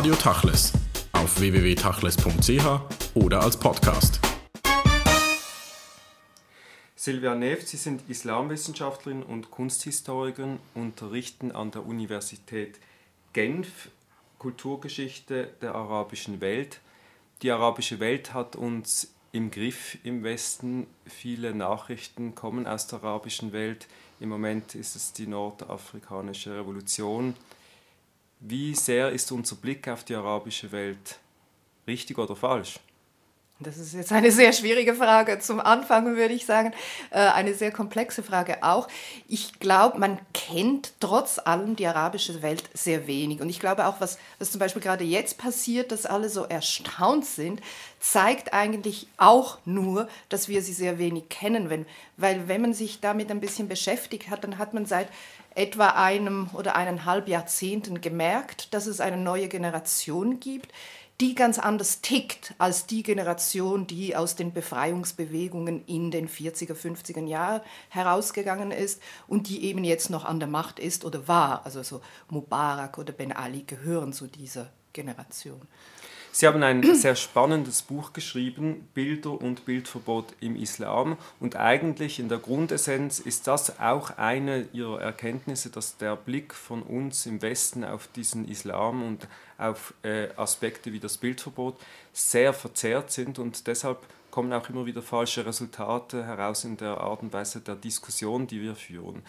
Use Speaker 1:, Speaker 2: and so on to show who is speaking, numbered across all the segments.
Speaker 1: Radio Tachles auf www.tachles.ch oder als Podcast.
Speaker 2: Silvia Neff, Sie sind Islamwissenschaftlerin und Kunsthistorikerin, unterrichten an der Universität Genf Kulturgeschichte der arabischen Welt. Die arabische Welt hat uns im Griff im Westen. Viele Nachrichten kommen aus der arabischen Welt. Im Moment ist es die nordafrikanische Revolution. Wie sehr ist unser Blick auf die arabische Welt richtig oder falsch?
Speaker 3: Das ist jetzt eine sehr schwierige Frage. Zum Anfang würde ich sagen, äh, eine sehr komplexe Frage auch. Ich glaube, man kennt trotz allem die arabische Welt sehr wenig. Und ich glaube auch, was, was zum Beispiel gerade jetzt passiert, dass alle so erstaunt sind, zeigt eigentlich auch nur, dass wir sie sehr wenig kennen. Wenn, weil wenn man sich damit ein bisschen beschäftigt hat, dann hat man seit etwa einem oder eineinhalb Jahrzehnten gemerkt, dass es eine neue Generation gibt, die ganz anders tickt als die Generation, die aus den Befreiungsbewegungen in den 40er, 50er Jahren herausgegangen ist und die eben jetzt noch an der Macht ist oder war. Also so Mubarak oder Ben Ali gehören zu dieser Generation.
Speaker 2: Sie haben ein sehr spannendes Buch geschrieben, Bilder und Bildverbot im Islam. Und eigentlich in der Grundessenz ist das auch eine Ihrer Erkenntnisse, dass der Blick von uns im Westen auf diesen Islam und auf äh, Aspekte wie das Bildverbot sehr verzerrt sind und deshalb kommen auch immer wieder falsche Resultate heraus in der Art und Weise der Diskussion, die wir führen.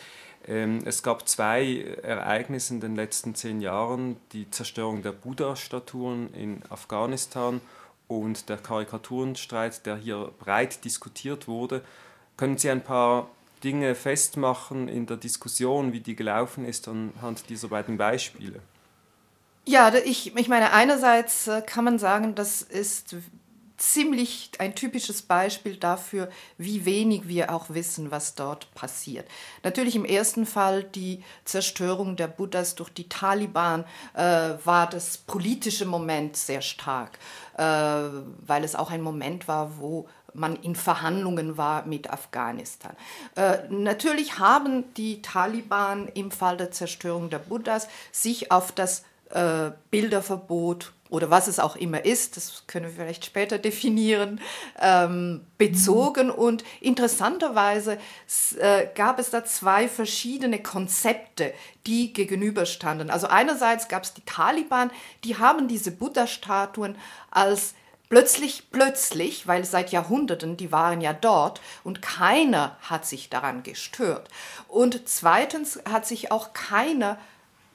Speaker 2: Ähm, es gab zwei Ereignisse in den letzten zehn Jahren, die Zerstörung der Buddha-Statuen in Afghanistan und der Karikaturenstreit, der hier breit diskutiert wurde. Können Sie ein paar Dinge festmachen in der Diskussion, wie die gelaufen ist anhand dieser beiden Beispiele?
Speaker 3: Ja, ich, ich meine, einerseits äh, kann man sagen, das ist ziemlich ein typisches Beispiel dafür, wie wenig wir auch wissen, was dort passiert. Natürlich im ersten Fall die Zerstörung der Buddhas durch die Taliban äh, war das politische Moment sehr stark, äh, weil es auch ein Moment war, wo man in Verhandlungen war mit Afghanistan. Äh, natürlich haben die Taliban im Fall der Zerstörung der Buddhas sich auf das äh, Bilderverbot oder was es auch immer ist, das können wir vielleicht später definieren, ähm, bezogen. Und interessanterweise äh, gab es da zwei verschiedene Konzepte, die gegenüberstanden. Also einerseits gab es die Taliban, die haben diese Buddha-Statuen als plötzlich, plötzlich, weil seit Jahrhunderten, die waren ja dort und keiner hat sich daran gestört. Und zweitens hat sich auch keiner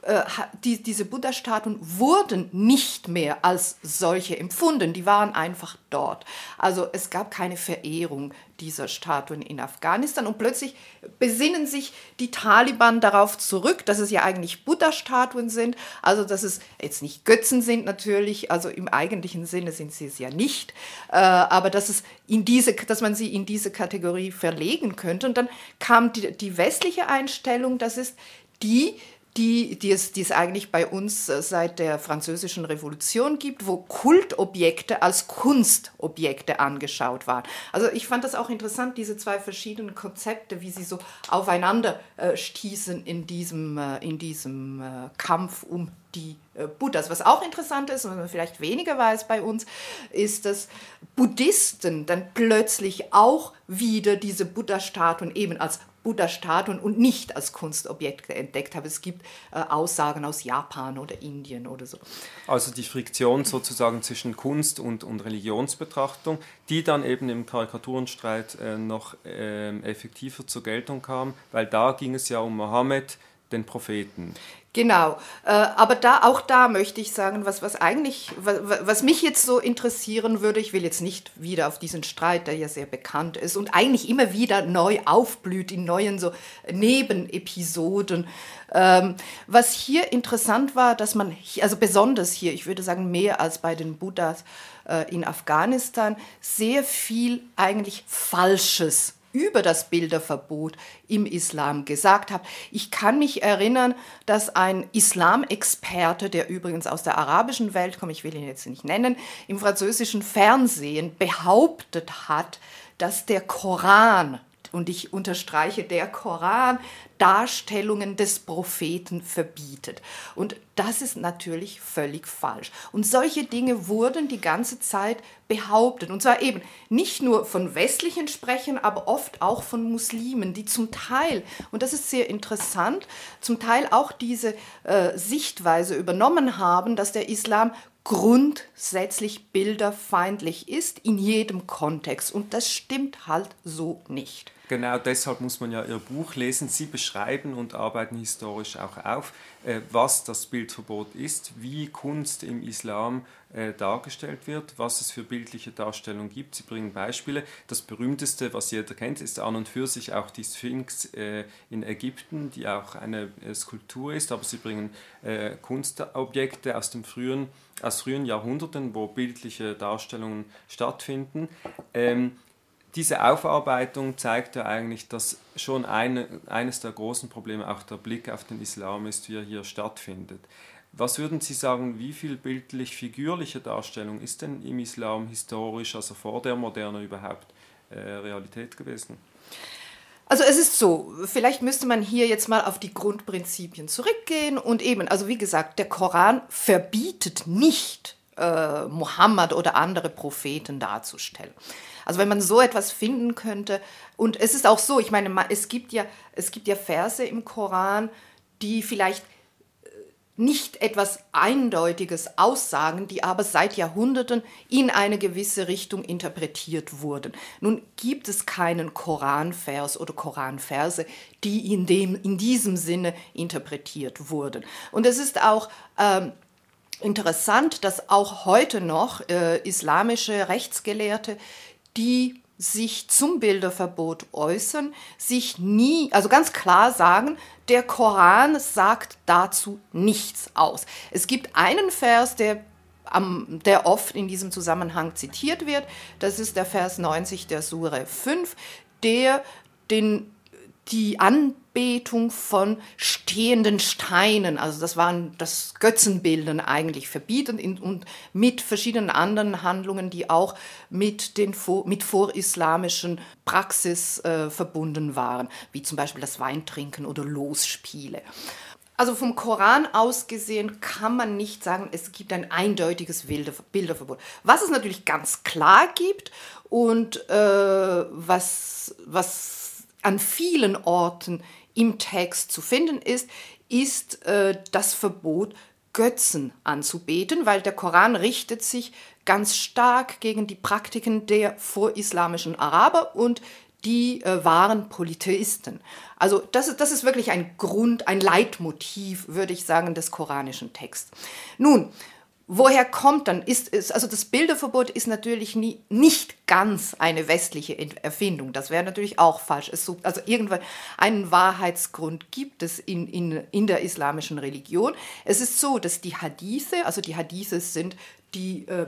Speaker 3: äh, die, diese Buddha-Statuen wurden nicht mehr als solche empfunden, die waren einfach dort. Also es gab keine Verehrung dieser Statuen in Afghanistan und plötzlich besinnen sich die Taliban darauf zurück, dass es ja eigentlich Buddha-Statuen sind, also dass es jetzt nicht Götzen sind natürlich, also im eigentlichen Sinne sind sie es ja nicht, äh, aber dass, es in diese, dass man sie in diese Kategorie verlegen könnte. Und dann kam die, die westliche Einstellung, das ist die, die, die, es, die es eigentlich bei uns äh, seit der Französischen Revolution gibt, wo Kultobjekte als Kunstobjekte angeschaut waren. Also ich fand das auch interessant, diese zwei verschiedenen Konzepte, wie sie so aufeinander äh, stießen in diesem, äh, in diesem äh, Kampf um die äh, Buddhas. Was auch interessant ist, und man vielleicht weniger weiß bei uns, ist, dass Buddhisten dann plötzlich auch wieder diese Buddha-Statuen eben als Buddha-Statuen und nicht als Kunstobjekte entdeckt habe. Es gibt äh, Aussagen aus Japan oder Indien oder so.
Speaker 2: Also die Friktion sozusagen zwischen Kunst und, und Religionsbetrachtung, die dann eben im Karikaturenstreit äh, noch äh, effektiver zur Geltung kam, weil da ging es ja um Mohammed, den Propheten.
Speaker 3: Genau, äh, aber da auch da möchte ich sagen, was, was eigentlich, was, mich jetzt so interessieren würde, ich will jetzt nicht wieder auf diesen Streit, der ja sehr bekannt ist und eigentlich immer wieder neu aufblüht in neuen so Nebenepisoden. Ähm, was hier interessant war, dass man, also besonders hier, ich würde sagen mehr als bei den Buddhas äh, in Afghanistan, sehr viel eigentlich Falsches über das Bilderverbot im Islam gesagt habe. Ich kann mich erinnern, dass ein Islamexperte, der übrigens aus der arabischen Welt kommt, ich will ihn jetzt nicht nennen, im französischen Fernsehen behauptet hat, dass der Koran und ich unterstreiche, der Koran Darstellungen des Propheten verbietet. Und das ist natürlich völlig falsch. Und solche Dinge wurden die ganze Zeit behauptet. Und zwar eben nicht nur von westlichen Sprechern, aber oft auch von Muslimen, die zum Teil, und das ist sehr interessant, zum Teil auch diese äh, Sichtweise übernommen haben, dass der Islam grundsätzlich bilderfeindlich ist in jedem Kontext. Und das stimmt halt so nicht.
Speaker 2: Genau deshalb muss man ja Ihr Buch lesen. Sie beschreiben und arbeiten historisch auch auf, äh, was das Bildverbot ist, wie Kunst im Islam äh, dargestellt wird, was es für bildliche Darstellungen gibt. Sie bringen Beispiele. Das berühmteste, was jeder kennt, ist an und für sich auch die Sphinx äh, in Ägypten, die auch eine Skulptur ist, aber sie bringen Kunstobjekte aus, dem frühen, aus frühen Jahrhunderten, wo bildliche Darstellungen stattfinden. Ähm, diese Aufarbeitung zeigt ja eigentlich, dass schon eine, eines der großen Probleme auch der Blick auf den Islam ist, wie er hier stattfindet. Was würden Sie sagen, wie viel bildlich-figürliche Darstellung ist denn im Islam historisch, also vor der Moderne überhaupt, äh, Realität gewesen?
Speaker 3: Also es ist so, vielleicht müsste man hier jetzt mal auf die Grundprinzipien zurückgehen und eben, also wie gesagt, der Koran verbietet nicht, äh, Mohammed oder andere Propheten darzustellen. Also wenn man so etwas finden könnte, und es ist auch so, ich meine, es gibt ja, es gibt ja Verse im Koran, die vielleicht nicht etwas Eindeutiges aussagen, die aber seit Jahrhunderten in eine gewisse Richtung interpretiert wurden. Nun gibt es keinen Koranvers oder Koranverse, die in, dem, in diesem Sinne interpretiert wurden. Und es ist auch ähm, interessant, dass auch heute noch äh, islamische Rechtsgelehrte die sich zum Bilderverbot äußern, sich nie, also ganz klar sagen, der Koran sagt dazu nichts aus. Es gibt einen Vers, der, am, der oft in diesem Zusammenhang zitiert wird, das ist der Vers 90 der Sure 5, der den die Anbetung von stehenden Steinen, also das waren das Götzenbilden eigentlich verbieten und mit verschiedenen anderen Handlungen, die auch mit den mit vorislamischen Praxis äh, verbunden waren, wie zum Beispiel das Weintrinken oder Losspiele. Also vom Koran aus gesehen kann man nicht sagen, es gibt ein eindeutiges Bilderverbot. Was es natürlich ganz klar gibt und äh, was, was an vielen Orten im Text zu finden ist, ist äh, das Verbot, Götzen anzubeten, weil der Koran richtet sich ganz stark gegen die Praktiken der vorislamischen Araber und die äh, waren Polytheisten. Also das ist, das ist wirklich ein Grund, ein Leitmotiv, würde ich sagen, des koranischen Texts. Nun, Woher kommt dann? Ist es, also das Bilderverbot ist natürlich nie, nicht ganz eine westliche Erfindung. Das wäre natürlich auch falsch. Es so, also irgendwann einen Wahrheitsgrund gibt es in, in, in der islamischen Religion. Es ist so, dass die Hadithe, also die Hadithe sind die äh,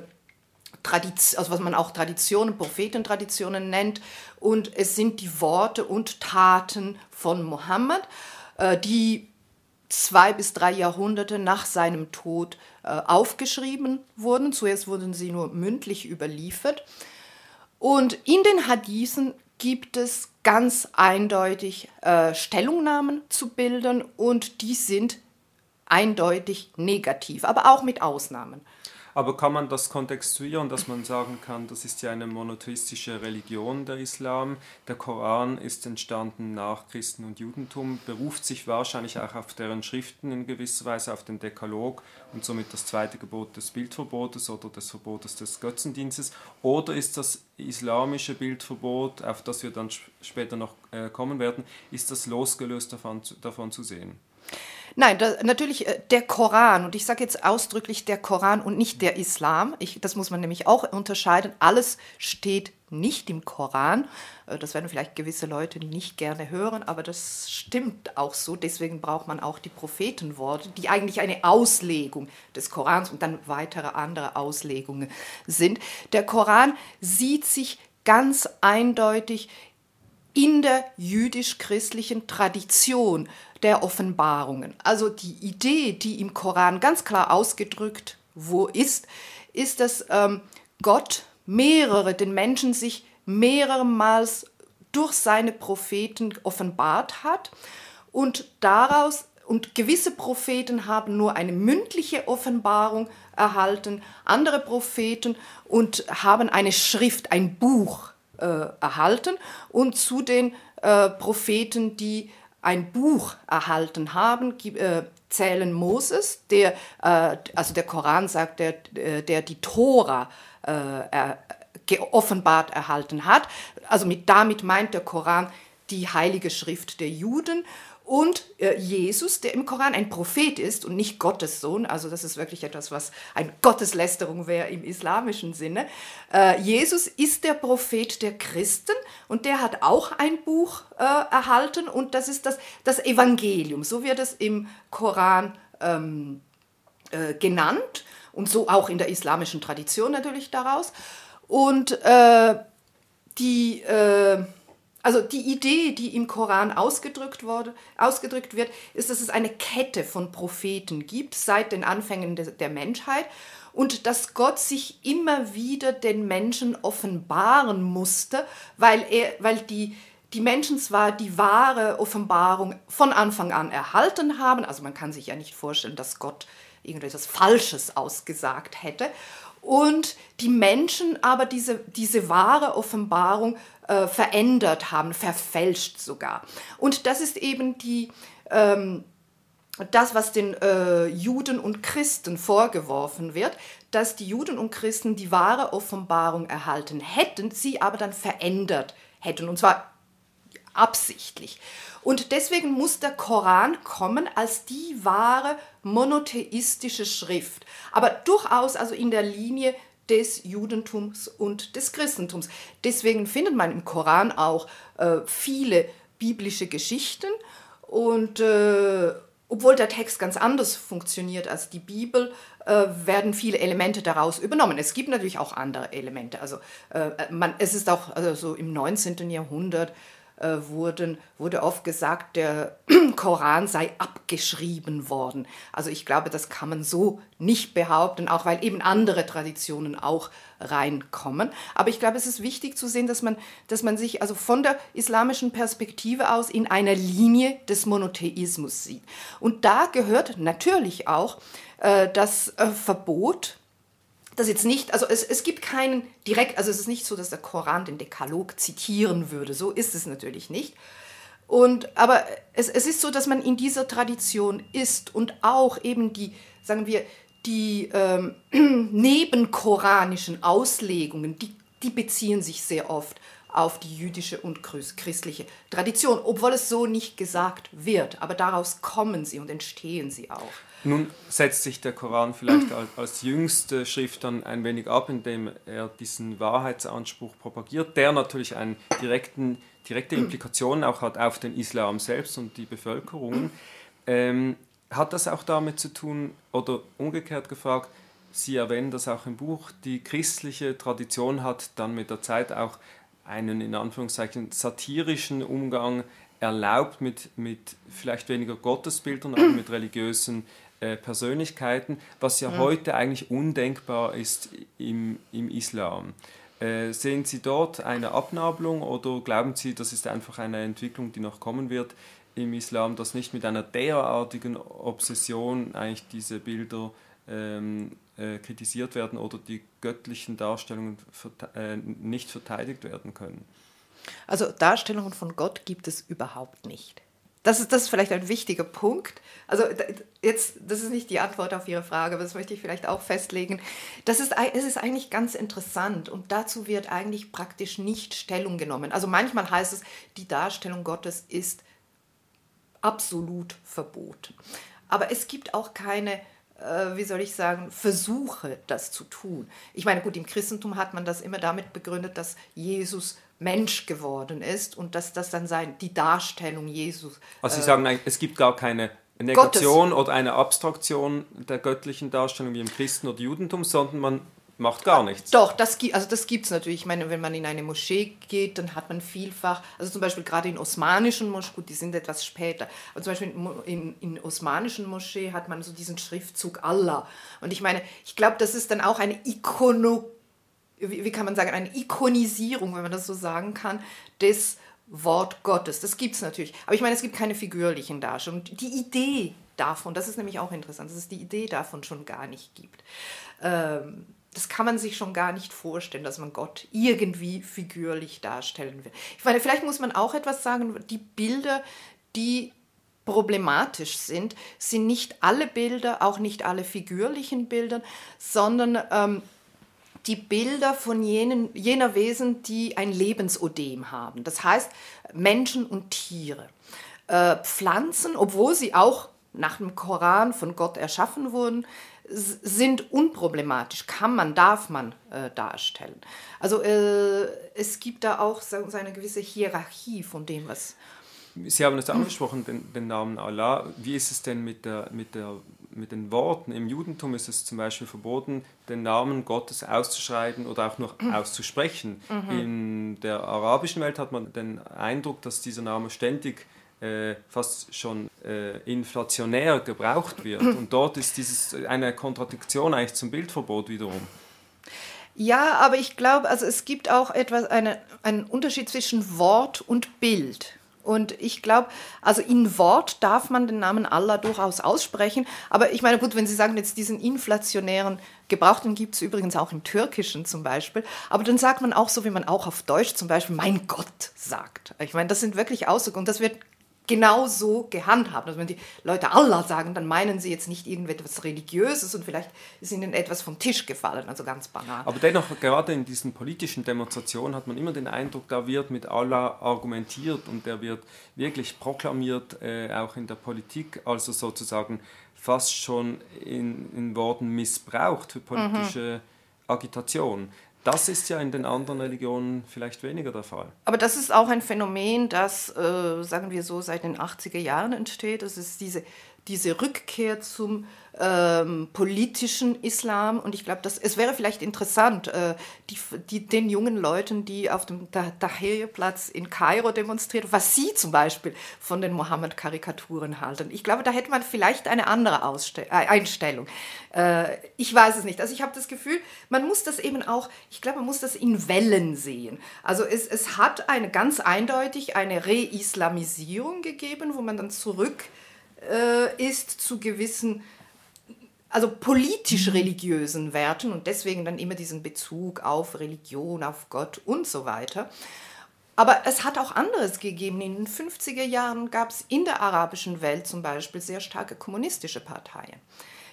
Speaker 3: Tradition, also was man auch Traditionen, Prophetentraditionen nennt, und es sind die Worte und Taten von Mohammed, äh, die zwei bis drei Jahrhunderte nach seinem Tod äh, aufgeschrieben wurden. Zuerst wurden sie nur mündlich überliefert. Und in den Hadithen gibt es ganz eindeutig äh, Stellungnahmen zu Bildern und die sind eindeutig negativ, aber auch mit Ausnahmen.
Speaker 2: Aber kann man das kontextuieren, dass man sagen kann, das ist ja eine monotheistische Religion, der Islam. Der Koran ist entstanden nach Christen und Judentum, beruft sich wahrscheinlich auch auf deren Schriften in gewisser Weise, auf den Dekalog und somit das zweite Gebot des Bildverbotes oder des Verbotes des Götzendienstes. Oder ist das islamische Bildverbot, auf das wir dann später noch äh, kommen werden, ist das losgelöst davon, davon zu sehen?
Speaker 3: Nein, da, natürlich äh, der Koran, und ich sage jetzt ausdrücklich der Koran und nicht der Islam, ich, das muss man nämlich auch unterscheiden, alles steht nicht im Koran. Äh, das werden vielleicht gewisse Leute nicht gerne hören, aber das stimmt auch so. Deswegen braucht man auch die Prophetenworte, die eigentlich eine Auslegung des Korans und dann weitere andere Auslegungen sind. Der Koran sieht sich ganz eindeutig in der jüdisch-christlichen Tradition der Offenbarungen. Also die Idee, die im Koran ganz klar ausgedrückt wo ist, ist, dass ähm, Gott mehrere, den Menschen sich mehreremals durch seine Propheten offenbart hat und daraus und gewisse Propheten haben nur eine mündliche Offenbarung erhalten, andere Propheten und haben eine Schrift, ein Buch äh, erhalten. Und zu den äh, Propheten, die ein Buch erhalten haben, äh, zählen Moses, der, äh, also der Koran sagt, der, äh, der die Tora äh, geoffenbart erhalten hat. Also mit, damit meint der Koran die heilige Schrift der Juden und äh, Jesus, der im Koran ein Prophet ist und nicht Gottes Sohn, also das ist wirklich etwas, was eine Gotteslästerung wäre im islamischen Sinne. Äh, Jesus ist der Prophet der Christen und der hat auch ein Buch äh, erhalten und das ist das, das Evangelium, so wird es im Koran ähm, äh, genannt und so auch in der islamischen Tradition natürlich daraus. Und äh, die äh, also die Idee, die im Koran ausgedrückt, wurde, ausgedrückt wird, ist, dass es eine Kette von Propheten gibt seit den Anfängen de, der Menschheit und dass Gott sich immer wieder den Menschen offenbaren musste, weil, er, weil die, die Menschen zwar die wahre Offenbarung von Anfang an erhalten haben, also man kann sich ja nicht vorstellen, dass Gott irgendetwas Falsches ausgesagt hätte, und die Menschen aber diese, diese wahre Offenbarung äh, verändert haben, verfälscht sogar. Und das ist eben die, ähm, das, was den äh, Juden und Christen vorgeworfen wird, dass die Juden und Christen die wahre Offenbarung erhalten hätten, sie aber dann verändert hätten, und zwar absichtlich. Und deswegen muss der Koran kommen als die wahre monotheistische Schrift, aber durchaus also in der Linie des Judentums und des Christentums. Deswegen findet man im Koran auch äh, viele biblische Geschichten und äh, obwohl der Text ganz anders funktioniert als die Bibel, äh, werden viele Elemente daraus übernommen. Es gibt natürlich auch andere Elemente. Also äh, man, es ist auch also so im 19. Jahrhundert wurden, wurde oft gesagt, der Koran sei abgeschrieben worden. Also ich glaube, das kann man so nicht behaupten, auch weil eben andere Traditionen auch reinkommen. Aber ich glaube, es ist wichtig zu sehen, dass man, dass man sich also von der islamischen Perspektive aus in einer Linie des Monotheismus sieht. Und da gehört natürlich auch äh, das äh, Verbot das jetzt nicht, also es, es gibt keinen direkt, also es ist nicht so, dass der Koran den Dekalog zitieren würde, so ist es natürlich nicht. Und, aber es, es ist so, dass man in dieser Tradition ist und auch eben die, sagen wir, die ähm, nebenkoranischen Auslegungen, die, die beziehen sich sehr oft auf die jüdische und christliche Tradition, obwohl es so nicht gesagt wird. Aber daraus kommen sie und entstehen sie auch.
Speaker 2: Nun setzt sich der Koran vielleicht als jüngste Schrift dann ein wenig ab, indem er diesen Wahrheitsanspruch propagiert, der natürlich eine direkten, direkte Implikationen auch hat auf den Islam selbst und die Bevölkerung. Ähm, hat das auch damit zu tun, oder umgekehrt gefragt, Sie erwähnen das auch im Buch, die christliche Tradition hat dann mit der Zeit auch einen in Anführungszeichen satirischen Umgang erlaubt mit, mit vielleicht weniger Gottesbildern, aber mit religiösen äh, Persönlichkeiten, was ja, ja, heute eigentlich undenkbar ist im, im Islam. Äh, sehen Sie dort eine Abnabelung oder glauben Sie, das ist einfach eine Entwicklung, die noch kommen wird im Islam, dass nicht mit einer derartigen Obsession eigentlich diese Bilder ähm, äh, kritisiert werden oder die göttlichen Darstellungen äh, nicht verteidigt werden können?
Speaker 3: Also Darstellungen von Gott gibt es überhaupt nicht. Das ist, das ist vielleicht ein wichtiger Punkt. Also jetzt, das ist nicht die Antwort auf Ihre Frage, aber das möchte ich vielleicht auch festlegen. Das ist, es ist eigentlich ganz interessant und dazu wird eigentlich praktisch nicht Stellung genommen. Also manchmal heißt es, die Darstellung Gottes ist absolut verboten. Aber es gibt auch keine, äh, wie soll ich sagen, Versuche, das zu tun. Ich meine, gut, im Christentum hat man das immer damit begründet, dass Jesus Mensch geworden ist und dass das dann sein, die Darstellung Jesus.
Speaker 2: Also Sie äh, sagen, es gibt gar keine Negation Gottes. oder eine Abstraktion der göttlichen Darstellung wie im Christen- oder Judentum, sondern man macht gar nichts.
Speaker 3: Doch, das, also das gibt es natürlich. Ich meine, wenn man in eine Moschee geht, dann hat man vielfach, also zum Beispiel gerade in osmanischen Moscheen, gut, die sind etwas später, aber zum Beispiel in, in, osmanischen Moschee hat man so diesen Schriftzug Allah. Und ich meine, ich glaube, das ist dann auch eine Ikono wie, wie kann man sagen, eine Ikonisierung, wenn man das so sagen kann, des Wort Gottes. Das gibt es natürlich. Aber ich meine, es gibt keine figürlichen Darstellungen. Die Idee davon, das ist nämlich auch interessant, dass es die Idee davon schon gar nicht gibt. Ähm, das kann man sich schon gar nicht vorstellen, dass man Gott irgendwie figürlich darstellen will. Ich meine, vielleicht muss man auch etwas sagen, die Bilder, die problematisch sind, sind nicht alle Bilder, auch nicht alle figürlichen Bilder, sondern ähm, die Bilder von jenen, jener Wesen, die ein Lebensodem haben. Das heißt Menschen und Tiere. Äh, Pflanzen, obwohl sie auch nach dem Koran von Gott erschaffen wurden, sind unproblematisch, kann man, darf man äh, darstellen. Also äh, es gibt da auch so, eine gewisse Hierarchie von dem, was
Speaker 2: Sie haben es angesprochen, den, den, Namen Allah. Wie ist es denn mit, der, mit, der, mit den Worten? Im Judentum ist es zum Beispiel verboten, den Namen Gottes auszuschreiben oder auch nur auszusprechen. Mhm. In der arabischen Welt hat man den Eindruck, dass dieser Name ständig äh, fast schon äh, inflationär gebraucht wird. Und dort ist dieses eine Kontradiktion eigentlich zum Bildverbot wiederum.
Speaker 3: Ja, aber ich glaube, also es gibt auch etwas, eine, einen Unterschied zwischen Wort und Bild. Und ich glaube, also in Wort darf man den Namen Allah durchaus aussprechen. Aber ich meine, gut, wenn Sie sagen jetzt diesen inflationären Gebrauch, den gibt es übrigens auch im Türkischen zum Beispiel. Aber dann sagt man auch so, wie man auch auf Deutsch zum Beispiel mein Gott sagt. Ich meine, das sind wirklich Ausdrücke und das wird genau so gehandhabt. Also wenn die Leute Allah sagen, dann meinen sie jetzt nicht irgendetwas Religiöses und vielleicht ist ihnen etwas vom Tisch gefallen, also ganz banal.
Speaker 2: Aber dennoch, gerade in diesen politischen Demonstrationen hat man immer den Eindruck, da wird mit Allah argumentiert und der wird wirklich proklamiert, äh, auch in der Politik, also sozusagen fast schon in, in Worten missbraucht für politische mhm. Agitation. Das ist ja in den anderen Religionen vielleicht weniger der Fall.
Speaker 3: Aber das ist auch ein Phänomen, das, äh, sagen wir so, seit den 80er Jahren entsteht. Es ist diese, diese Rückkehr zum ähm, politischen Islam. Und ich glaube, es wäre vielleicht interessant, äh, die, die, den jungen Leuten, die auf dem Tahrir-Platz in Kairo demonstrieren, was sie zum Beispiel von den Mohammed-Karikaturen halten. Ich glaube, da hätte man vielleicht eine andere Ausste äh, Einstellung. Äh, ich weiß es nicht. Also ich habe das Gefühl, man muss das eben auch, ich glaube, man muss das in Wellen sehen. Also es, es hat eine ganz eindeutig eine Reislamisierung gegeben, wo man dann zurück äh, ist zu gewissen also politisch-religiösen Werten und deswegen dann immer diesen Bezug auf Religion, auf Gott und so weiter. Aber es hat auch anderes gegeben. In den 50er Jahren gab es in der arabischen Welt zum Beispiel sehr starke kommunistische Parteien.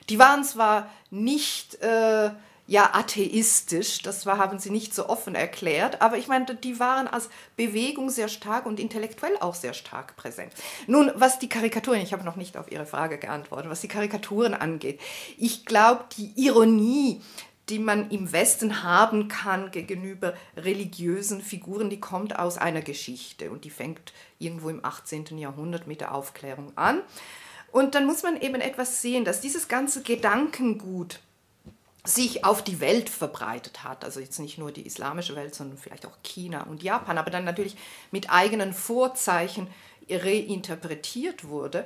Speaker 3: Die waren zwar nicht äh, ja atheistisch, das war, haben sie nicht so offen erklärt, aber ich meine, die waren als Bewegung sehr stark und intellektuell auch sehr stark präsent. Nun, was die Karikaturen, ich habe noch nicht auf Ihre Frage geantwortet, was die Karikaturen angeht, ich glaube, die Ironie, die man im Westen haben kann gegenüber religiösen Figuren, die kommt aus einer Geschichte und die fängt irgendwo im 18. Jahrhundert mit der Aufklärung an. Und dann muss man eben etwas sehen, dass dieses ganze Gedankengut, sich auf die Welt verbreitet hat. Also jetzt nicht nur die islamische Welt, sondern vielleicht auch China und Japan, aber dann natürlich mit eigenen Vorzeichen reinterpretiert wurde.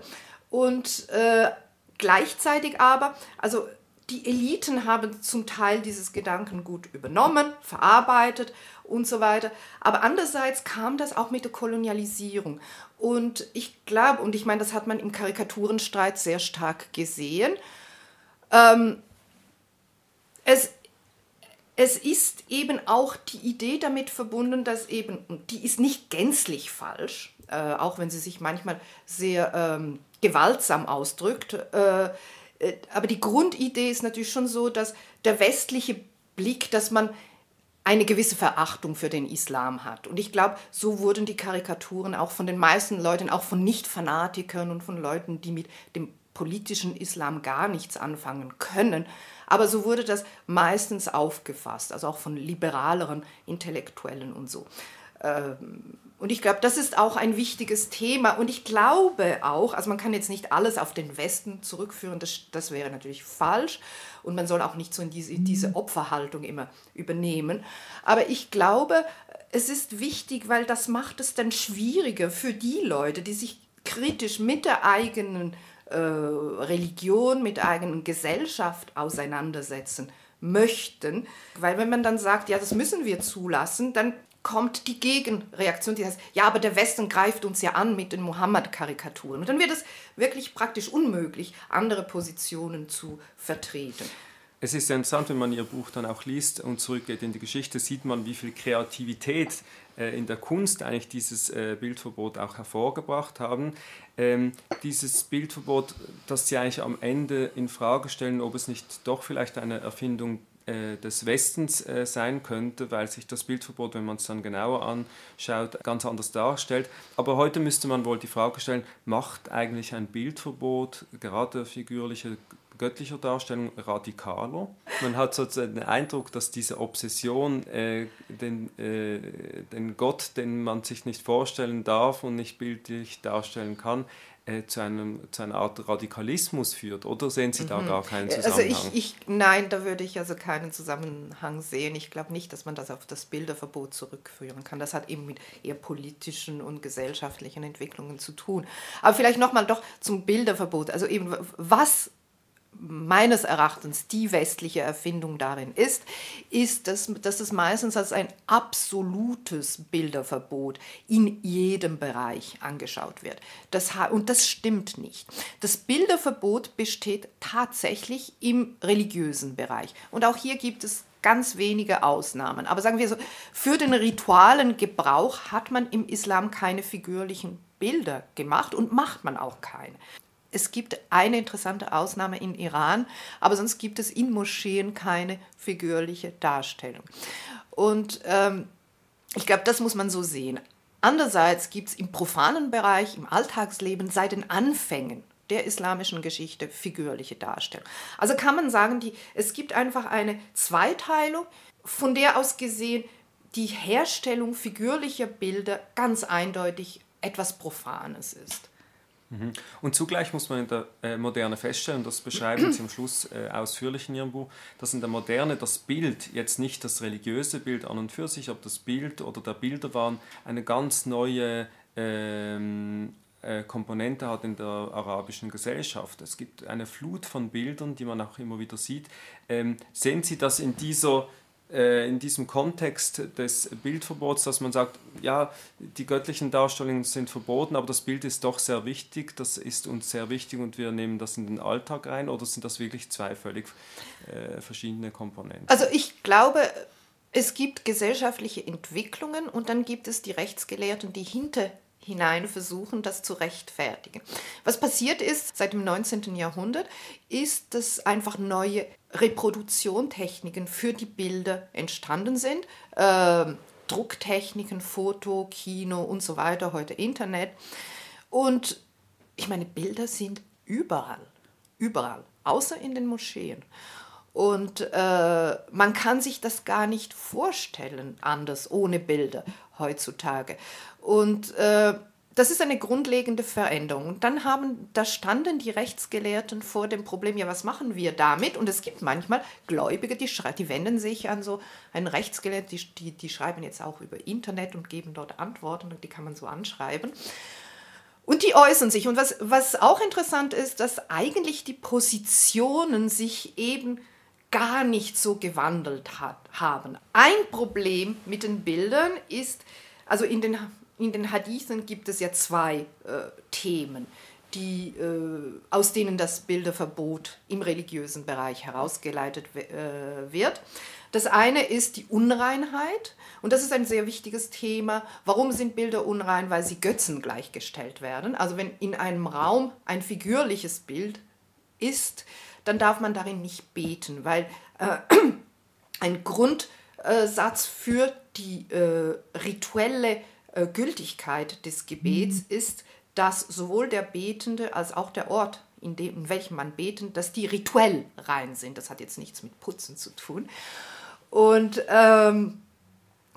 Speaker 3: Und äh, gleichzeitig aber, also die Eliten haben zum Teil dieses Gedankengut übernommen, verarbeitet und so weiter. Aber andererseits kam das auch mit der Kolonialisierung. Und ich glaube, und ich meine, das hat man im Karikaturenstreit sehr stark gesehen, ähm, es, es ist eben auch die Idee damit verbunden, dass eben, die ist nicht gänzlich falsch, äh, auch wenn sie sich manchmal sehr ähm, gewaltsam ausdrückt, äh, äh, aber die Grundidee ist natürlich schon so, dass der westliche Blick, dass man eine gewisse Verachtung für den Islam hat. Und ich glaube, so wurden die Karikaturen auch von den meisten Leuten, auch von Nicht-Fanatikern und von Leuten, die mit dem politischen Islam gar nichts anfangen können, aber so wurde das meistens aufgefasst, also auch von liberaleren Intellektuellen und so. Ähm, und ich glaube, das ist auch ein wichtiges Thema. Und ich glaube auch, also man kann jetzt nicht alles auf den Westen zurückführen, das, das wäre natürlich falsch. Und man soll auch nicht so in diese, diese Opferhaltung immer übernehmen. Aber ich glaube, es ist wichtig, weil das macht es dann schwieriger für die Leute, die sich kritisch mit der eigenen äh, Religion, mit der eigenen Gesellschaft auseinandersetzen möchten. Weil wenn man dann sagt, ja, das müssen wir zulassen, dann kommt die Gegenreaktion, die heißt, ja, aber der Westen greift uns ja an mit den Mohammed-Karikaturen. Und dann wird es wirklich praktisch unmöglich, andere Positionen zu vertreten.
Speaker 2: Es ist interessant, wenn man Ihr Buch dann auch liest und zurückgeht in die Geschichte, sieht man, wie viel Kreativität äh, in der Kunst eigentlich dieses äh, Bildverbot auch hervorgebracht haben. Ähm, dieses Bildverbot, das Sie eigentlich am Ende in Frage stellen, ob es nicht doch vielleicht eine Erfindung äh, des Westens sein könnte, weil sich das Bildverbot, wenn man es dann genauer anschaut, ganz anders darstellt. Aber heute müsste man wohl die Frage stellen, macht eigentlich ein Bildverbot, gerade figürliche göttlicher Darstellung radikaler. Man hat sozusagen den Eindruck, dass diese Obsession, äh, den, äh, den Gott, den man sich nicht vorstellen darf und nicht bildlich darstellen kann, äh, zu, einem, zu einer Art Radikalismus führt? Oder sehen Sie da mhm. gar keinen Zusammenhang?
Speaker 3: Also ich, ich, nein, da würde ich also keinen Zusammenhang sehen. Ich glaube nicht, dass man das auf das Bilderverbot zurückführen kann. Das hat eben mit eher politischen und gesellschaftlichen Entwicklungen zu tun. Aber vielleicht nochmal doch zum Bilderverbot. Also eben, was meines Erachtens die westliche Erfindung darin ist, ist, dass, dass es meistens als ein absolutes Bilderverbot in jedem Bereich angeschaut wird. Das, und das stimmt nicht. Das Bilderverbot besteht tatsächlich im religiösen Bereich. Und auch hier gibt es ganz wenige Ausnahmen. Aber sagen wir so, für den ritualen Gebrauch hat man im Islam keine figürlichen Bilder gemacht und macht man auch keine. Es gibt eine interessante Ausnahme in Iran, aber sonst gibt es in Moscheen keine figürliche Darstellung. Und ähm, ich glaube, das muss man so sehen. Andererseits gibt es im profanen Bereich, im Alltagsleben seit den Anfängen der islamischen Geschichte figürliche Darstellung. Also kann man sagen, die, es gibt einfach eine Zweiteilung, von der aus gesehen die Herstellung figürlicher Bilder ganz eindeutig etwas Profanes ist.
Speaker 2: Mhm. Und zugleich muss man in der äh, Moderne feststellen, das beschreiben Sie am Schluss äh, ausführlich in Ihrem Buch, dass in der Moderne das Bild, jetzt nicht das religiöse Bild an und für sich, aber das Bild oder der Bilderwahn eine ganz neue ähm, äh, Komponente hat in der arabischen Gesellschaft. Es gibt eine Flut von Bildern, die man auch immer wieder sieht. Ähm, sehen Sie das in dieser in diesem Kontext des Bildverbots, dass man sagt, ja, die göttlichen Darstellungen sind verboten, aber das Bild ist doch sehr wichtig, das ist uns sehr wichtig und wir nehmen das in den Alltag rein oder sind das wirklich zwei völlig äh, verschiedene Komponenten?
Speaker 3: Also ich glaube, es gibt gesellschaftliche Entwicklungen und dann gibt es die Rechtsgelehrten, die hinter hinein versuchen, das zu rechtfertigen. Was passiert ist seit dem 19. Jahrhundert, ist, dass einfach neue Reproduktiontechniken für die Bilder entstanden sind. Äh, Drucktechniken, Foto, Kino und so weiter, heute Internet. Und ich meine, Bilder sind überall, überall, außer in den Moscheen. Und äh, man kann sich das gar nicht vorstellen, anders, ohne Bilder heutzutage. Und äh, das ist eine grundlegende Veränderung. Und dann haben, da standen die Rechtsgelehrten vor dem Problem, ja, was machen wir damit? Und es gibt manchmal Gläubige, die, die wenden sich an so einen Rechtsgelehrten, die, die, die schreiben jetzt auch über Internet und geben dort Antworten und die kann man so anschreiben. Und die äußern sich. Und was, was auch interessant ist, dass eigentlich die Positionen sich eben gar nicht so gewandelt hat, haben. Ein Problem mit den Bildern ist, also in den, in den Hadithen gibt es ja zwei äh, Themen, die, äh, aus denen das Bilderverbot im religiösen Bereich herausgeleitet äh, wird. Das eine ist die Unreinheit und das ist ein sehr wichtiges Thema. Warum sind Bilder unrein? Weil sie Götzen gleichgestellt werden. Also wenn in einem Raum ein figürliches Bild ist, dann darf man darin nicht beten, weil äh, ein Grundsatz für die äh, rituelle äh, Gültigkeit des Gebets mhm. ist, dass sowohl der Betende als auch der Ort, in, dem, in welchem man betet, dass die rituell rein sind. Das hat jetzt nichts mit Putzen zu tun. Und ähm,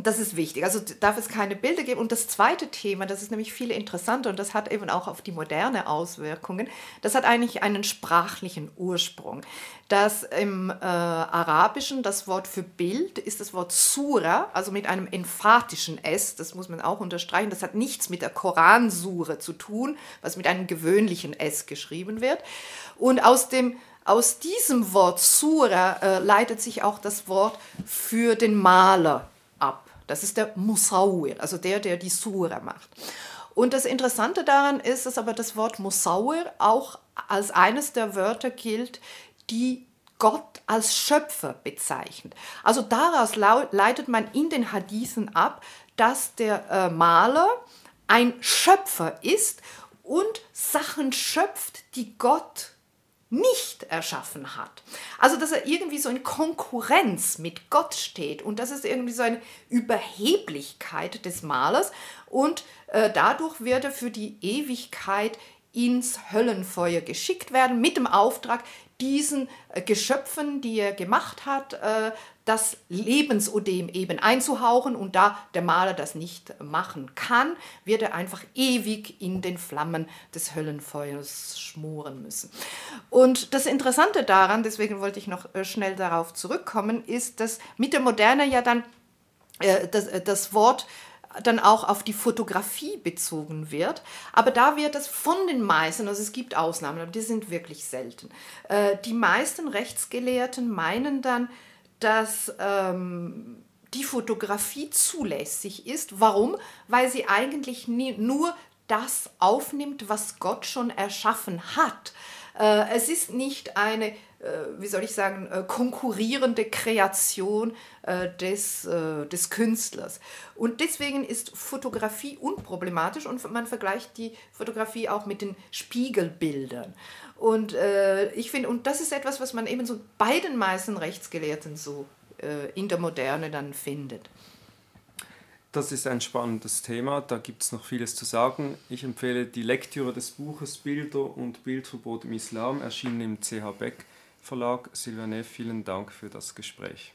Speaker 3: das ist wichtig. Also darf es keine Bilder geben. Und das zweite Thema, das ist nämlich viel interessanter und das hat eben auch auf die moderne Auswirkungen, das hat eigentlich einen sprachlichen Ursprung. Das im äh, Arabischen, das Wort für Bild ist das Wort Sura, also mit einem emphatischen S, das muss man auch unterstreichen. Das hat nichts mit der Koransure zu tun, was mit einem gewöhnlichen S geschrieben wird. Und aus dem aus diesem Wort Sura äh, leitet sich auch das Wort für den Maler. Das ist der Musawir, also der, der die Sura macht. Und das Interessante daran ist, dass aber das Wort Musawir auch als eines der Wörter gilt, die Gott als Schöpfer bezeichnet. Also daraus leitet man in den Hadithen ab, dass der äh, Maler ein Schöpfer ist und Sachen schöpft, die Gott nicht erschaffen hat. Also, dass er irgendwie so in Konkurrenz mit Gott steht. Und das ist irgendwie so eine Überheblichkeit des Malers. Und äh, dadurch wird er für die Ewigkeit ins Höllenfeuer geschickt werden mit dem Auftrag, diesen äh, Geschöpfen, die er gemacht hat, äh, das Lebensodem eben einzuhauchen und da der Maler das nicht machen kann, wird er einfach ewig in den Flammen des Höllenfeuers schmoren müssen. Und das Interessante daran, deswegen wollte ich noch äh, schnell darauf zurückkommen, ist, dass mit der Moderne ja dann äh, das, äh, das Wort dann auch auf die Fotografie bezogen wird. Aber da wird es von den meisten, also es gibt Ausnahmen, aber die sind wirklich selten. Äh, die meisten Rechtsgelehrten meinen dann, dass ähm, die Fotografie zulässig ist. Warum? Weil sie eigentlich nie, nur das aufnimmt, was Gott schon erschaffen hat. Äh, es ist nicht eine, wie soll ich sagen, äh, konkurrierende Kreation äh, des, äh, des Künstlers. Und deswegen ist Fotografie unproblematisch und man vergleicht die Fotografie auch mit den Spiegelbildern. Und äh, ich finde, und das ist etwas, was man eben so bei den meisten Rechtsgelehrten so äh, in der Moderne dann findet.
Speaker 2: Das ist ein spannendes Thema, da gibt es noch vieles zu sagen. Ich empfehle die Lektüre des Buches Bilder und Bildverbot im Islam, erschienen im CH Beck Verlag. Silvia vielen Dank für das Gespräch.